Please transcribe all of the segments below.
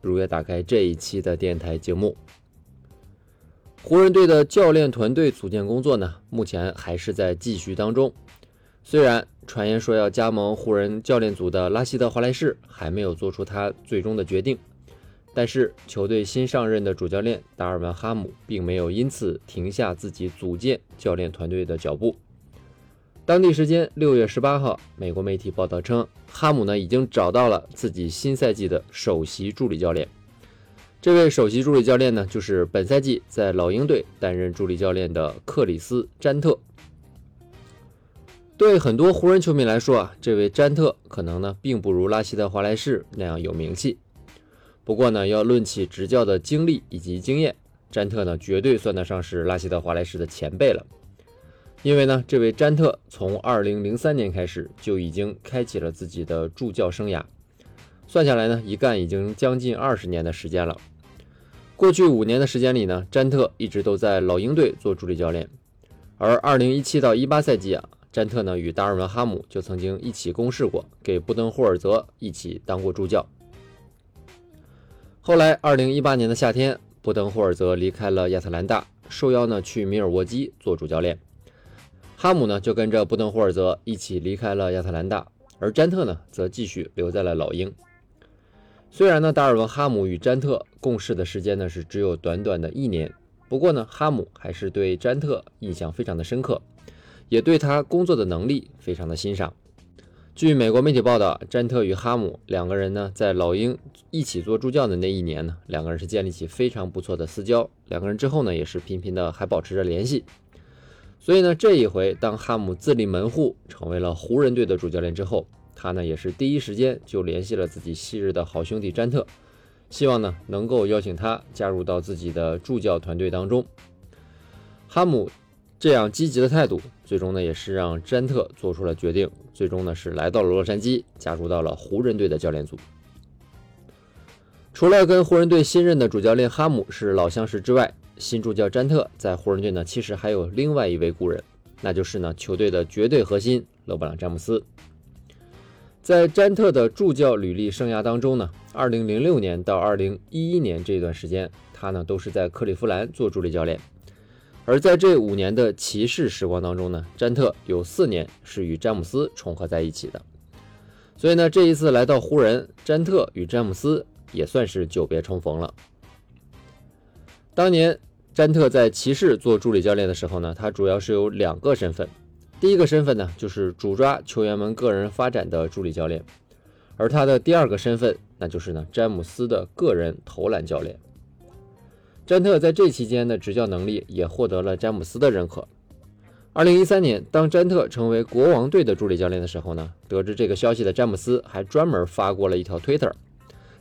如约打开这一期的电台节目。湖人队的教练团队组建工作呢，目前还是在继续当中。虽然传言说要加盟湖人教练组的拉希德·华莱士还没有做出他最终的决定，但是球队新上任的主教练达尔文·哈姆并没有因此停下自己组建教练团队的脚步。当地时间六月十八号，美国媒体报道称，哈姆呢已经找到了自己新赛季的首席助理教练。这位首席助理教练呢，就是本赛季在老鹰队担任助理教练的克里斯·詹特。对很多湖人球迷来说啊，这位詹特可能呢并不如拉希德·华莱士那样有名气。不过呢，要论起执教的经历以及经验，詹特呢绝对算得上是拉希德·华莱士的前辈了。因为呢，这位詹特从2003年开始就已经开启了自己的助教生涯，算下来呢，一干已经将近二十年的时间了。过去五年的时间里呢，詹特一直都在老鹰队做助理教练，而2017到18赛季啊，詹特呢与达尔文·哈姆就曾经一起共事过，给布登霍尔泽一起当过助教。后来2018年的夏天，布登霍尔泽离开了亚特兰大，受邀呢去米尔沃基做主教练。哈姆呢，就跟着布登霍尔泽一起离开了亚特兰大，而詹特呢，则继续留在了老鹰。虽然呢，达尔文·哈姆与詹特共事的时间呢是只有短短的一年，不过呢，哈姆还是对詹特印象非常的深刻，也对他工作的能力非常的欣赏。据美国媒体报道，詹特与哈姆两个人呢，在老鹰一起做助教的那一年呢，两个人是建立起非常不错的私交，两个人之后呢，也是频频的还保持着联系。所以呢，这一回当哈姆自立门户，成为了湖人队的主教练之后，他呢也是第一时间就联系了自己昔日的好兄弟詹特，希望呢能够邀请他加入到自己的助教团队当中。哈姆这样积极的态度，最终呢也是让詹特做出了决定，最终呢是来到了洛杉矶，加入到了湖人队的教练组。除了跟湖人队新任的主教练哈姆是老相识之外，新助教詹特在湖人队呢，其实还有另外一位故人，那就是呢球队的绝对核心勒布朗詹姆斯。在詹特的助教履历生涯当中呢，2006年到2011年这段时间，他呢都是在克利夫兰做助理教练。而在这五年的骑士时光当中呢，詹特有四年是与詹姆斯重合在一起的。所以呢，这一次来到湖人，詹特与詹姆斯也算是久别重逢了。当年。詹特在骑士做助理教练的时候呢，他主要是有两个身份。第一个身份呢，就是主抓球员们个人发展的助理教练；而他的第二个身份，那就是呢詹姆斯的个人投篮教练。詹特在这期间的执教能力也获得了詹姆斯的认可。二零一三年，当詹特成为国王队的助理教练的时候呢，得知这个消息的詹姆斯还专门发过了一条推特，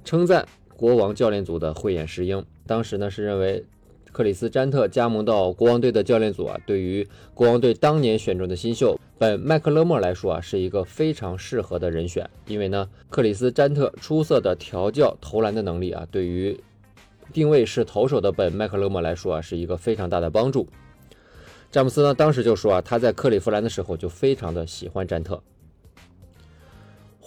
称赞国王教练组的慧眼识英。当时呢是认为。克里斯·詹特加盟到国王队的教练组啊，对于国王队当年选中的新秀本·麦克勒莫来说啊，是一个非常适合的人选。因为呢，克里斯·詹特出色的调教投篮的能力啊，对于定位是投手的本·麦克勒莫来说啊，是一个非常大的帮助。詹姆斯呢，当时就说啊，他在克利夫兰的时候就非常的喜欢詹特。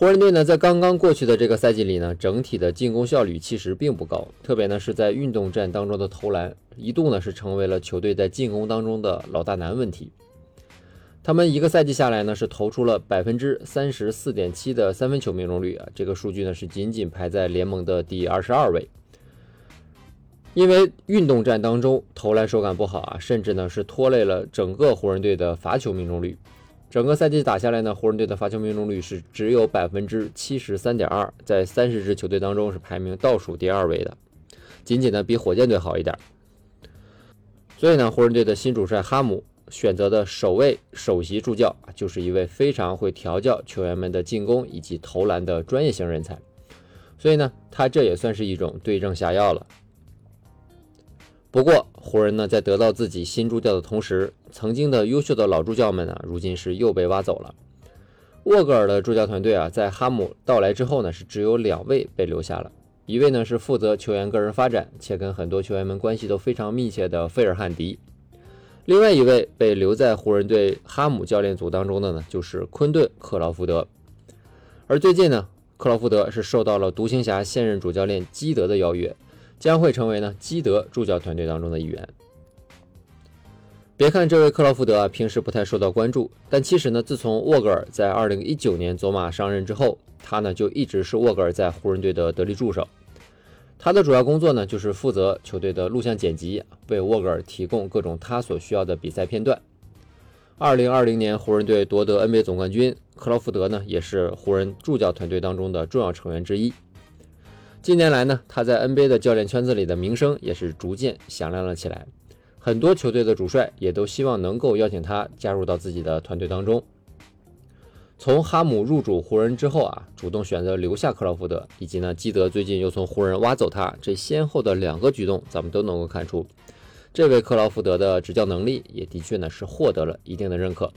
湖人队呢，在刚刚过去的这个赛季里呢，整体的进攻效率其实并不高，特别呢是在运动战当中的投篮，一度呢是成为了球队在进攻当中的老大难问题。他们一个赛季下来呢，是投出了百分之三十四点七的三分球命中率啊，这个数据呢是仅仅排在联盟的第二十二位。因为运动战当中投篮手感不好啊，甚至呢是拖累了整个湖人队的罚球命中率。整个赛季打下来呢，湖人队的罚球命中率是只有百分之七十三点二，在三十支球队当中是排名倒数第二位的，仅仅呢比火箭队好一点。所以呢，湖人队的新主帅哈姆选择的首位首席助教就是一位非常会调教球员们的进攻以及投篮的专业型人才。所以呢，他这也算是一种对症下药了。不过，湖人呢在得到自己新助教的同时，曾经的优秀的老助教们呢，如今是又被挖走了。沃格尔的助教团队啊，在哈姆到来之后呢，是只有两位被留下了。一位呢是负责球员个人发展，且跟很多球员们关系都非常密切的费尔汉迪。另外一位被留在湖人队哈姆教练组当中的呢，就是昆顿克劳福德。而最近呢，克劳福德是受到了独行侠现任主教练基德的邀约。将会成为呢基德助教团队当中的一员。别看这位克劳福德啊平时不太受到关注，但其实呢，自从沃格尔在2019年走马上任之后，他呢就一直是沃格尔在湖人队的得力助手。他的主要工作呢就是负责球队的录像剪辑，为沃格尔提供各种他所需要的比赛片段。2020年湖人队夺得 NBA 总冠军，克劳福德呢也是湖人助教团队当中的重要成员之一。近年来呢，他在 NBA 的教练圈子里的名声也是逐渐响亮了起来。很多球队的主帅也都希望能够邀请他加入到自己的团队当中。从哈姆入主湖人之后啊，主动选择留下克劳福德，以及呢基德最近又从湖人挖走他，这先后的两个举动，咱们都能够看出，这位克劳福德的执教能力也的确呢是获得了一定的认可。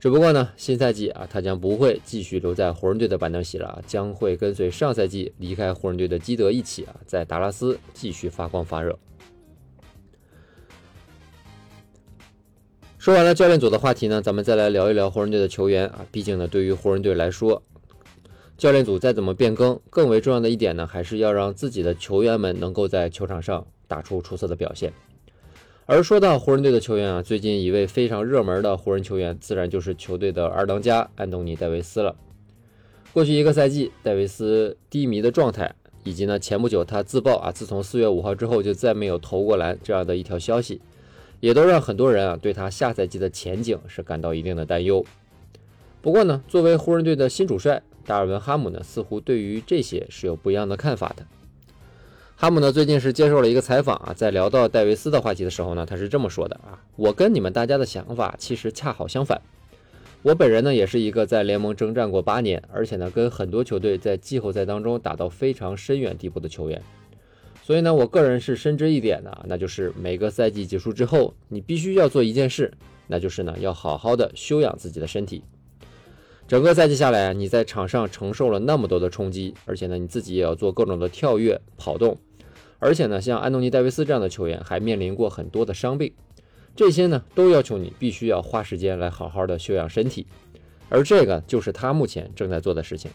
只不过呢，新赛季啊，他将不会继续留在湖人队的板凳席了，将会跟随上赛季离开湖人队的基德一起啊，在达拉斯继续发光发热。说完了教练组的话题呢，咱们再来聊一聊湖人队的球员啊。毕竟呢，对于湖人队来说，教练组再怎么变更，更为重要的一点呢，还是要让自己的球员们能够在球场上打出出色的表现。而说到湖人队的球员啊，最近一位非常热门的湖人球员，自然就是球队的二当家安东尼戴维斯了。过去一个赛季，戴维斯低迷的状态，以及呢前不久他自曝啊，自从四月五号之后就再没有投过篮这样的一条消息，也都让很多人啊对他下赛季的前景是感到一定的担忧。不过呢，作为湖人队的新主帅达尔文哈姆呢，似乎对于这些是有不一样的看法的。哈姆呢最近是接受了一个采访啊，在聊到戴维斯的话题的时候呢，他是这么说的啊：“我跟你们大家的想法其实恰好相反。我本人呢也是一个在联盟征战过八年，而且呢跟很多球队在季后赛当中打到非常深远地步的球员。所以呢，我个人是深知一点的，那就是每个赛季结束之后，你必须要做一件事，那就是呢要好好的休养自己的身体。整个赛季下来，你在场上承受了那么多的冲击，而且呢你自己也要做各种的跳跃、跑动。”而且呢，像安东尼·戴维斯这样的球员还面临过很多的伤病，这些呢都要求你必须要花时间来好好的休养身体，而这个就是他目前正在做的事情。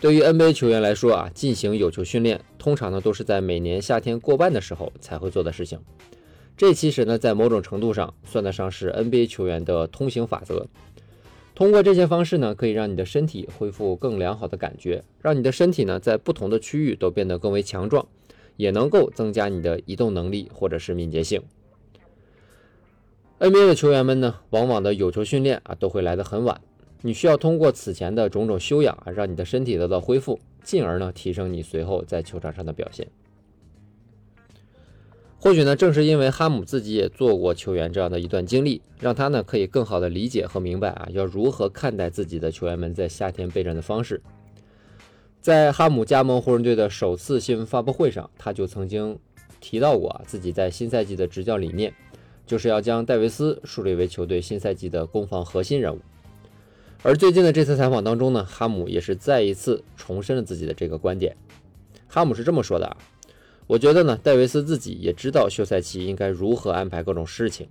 对于 NBA 球员来说啊，进行有球训练通常呢都是在每年夏天过半的时候才会做的事情，这其实呢在某种程度上算得上是 NBA 球员的通行法则。通过这些方式呢，可以让你的身体恢复更良好的感觉，让你的身体呢在不同的区域都变得更为强壮，也能够增加你的移动能力或者是敏捷性。NBA 的球员们呢，往往的有球训练啊都会来得很晚，你需要通过此前的种种修养啊，让你的身体得到恢复，进而呢提升你随后在球场上的表现。或许呢，正是因为哈姆自己也做过球员这样的一段经历，让他呢可以更好的理解和明白啊，要如何看待自己的球员们在夏天备战的方式。在哈姆加盟湖人队的首次新闻发布会上，他就曾经提到过啊，自己在新赛季的执教理念，就是要将戴维斯树立为球队新赛季的攻防核心人物。而最近的这次采访当中呢，哈姆也是再一次重申了自己的这个观点。哈姆是这么说的啊。我觉得呢，戴维斯自己也知道休赛期应该如何安排各种事情，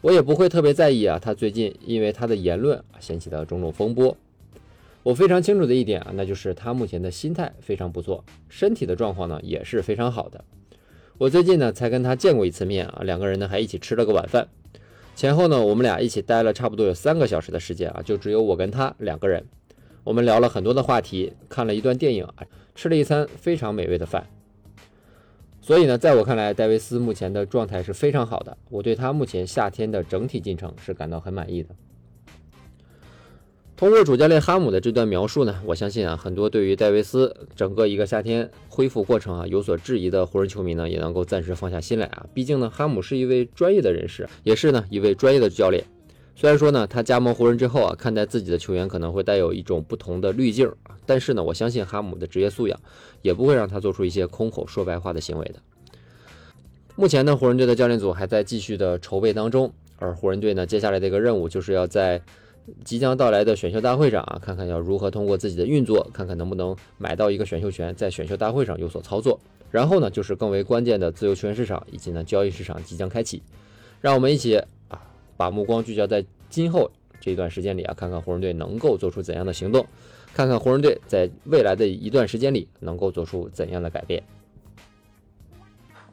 我也不会特别在意啊。他最近因为他的言论啊掀起的种种风波，我非常清楚的一点啊，那就是他目前的心态非常不错，身体的状况呢也是非常好的。我最近呢才跟他见过一次面啊，两个人呢还一起吃了个晚饭，前后呢我们俩一起待了差不多有三个小时的时间啊，就只有我跟他两个人，我们聊了很多的话题，看了一段电影，吃了一餐非常美味的饭。所以呢，在我看来，戴维斯目前的状态是非常好的。我对他目前夏天的整体进程是感到很满意的。通过主教练哈姆的这段描述呢，我相信啊，很多对于戴维斯整个一个夏天恢复过程啊有所质疑的湖人球迷呢，也能够暂时放下心来啊。毕竟呢，哈姆是一位专业的人士，也是呢一位专业的教练。虽然说呢，他加盟湖人之后啊，看待自己的球员可能会带有一种不同的滤镜，但是呢，我相信哈姆的职业素养也不会让他做出一些空口说白话的行为的。目前呢，湖人队的教练组还在继续的筹备当中，而湖人队呢，接下来的一个任务就是要在即将到来的选秀大会上啊，看看要如何通过自己的运作，看看能不能买到一个选秀权，在选秀大会上有所操作。然后呢，就是更为关键的自由球员市场以及呢交易市场即将开启，让我们一起把目光聚焦在今后这一段时间里啊，看看湖人队能够做出怎样的行动，看看湖人队在未来的一段时间里能够做出怎样的改变。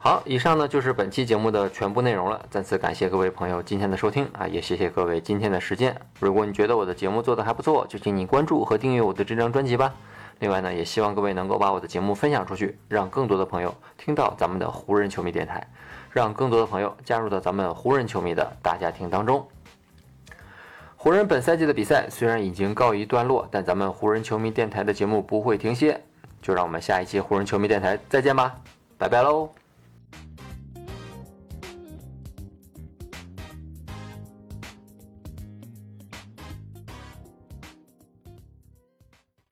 好，以上呢就是本期节目的全部内容了。再次感谢各位朋友今天的收听啊，也谢谢各位今天的时间。如果你觉得我的节目做得还不错，就请你关注和订阅我的这张专辑吧。另外呢，也希望各位能够把我的节目分享出去，让更多的朋友听到咱们的湖人球迷电台，让更多的朋友加入到咱们湖人球迷的大家庭当中。湖人本赛季的比赛虽然已经告一段落，但咱们湖人球迷电台的节目不会停歇。就让我们下一期湖人球迷电台再见吧，拜拜喽。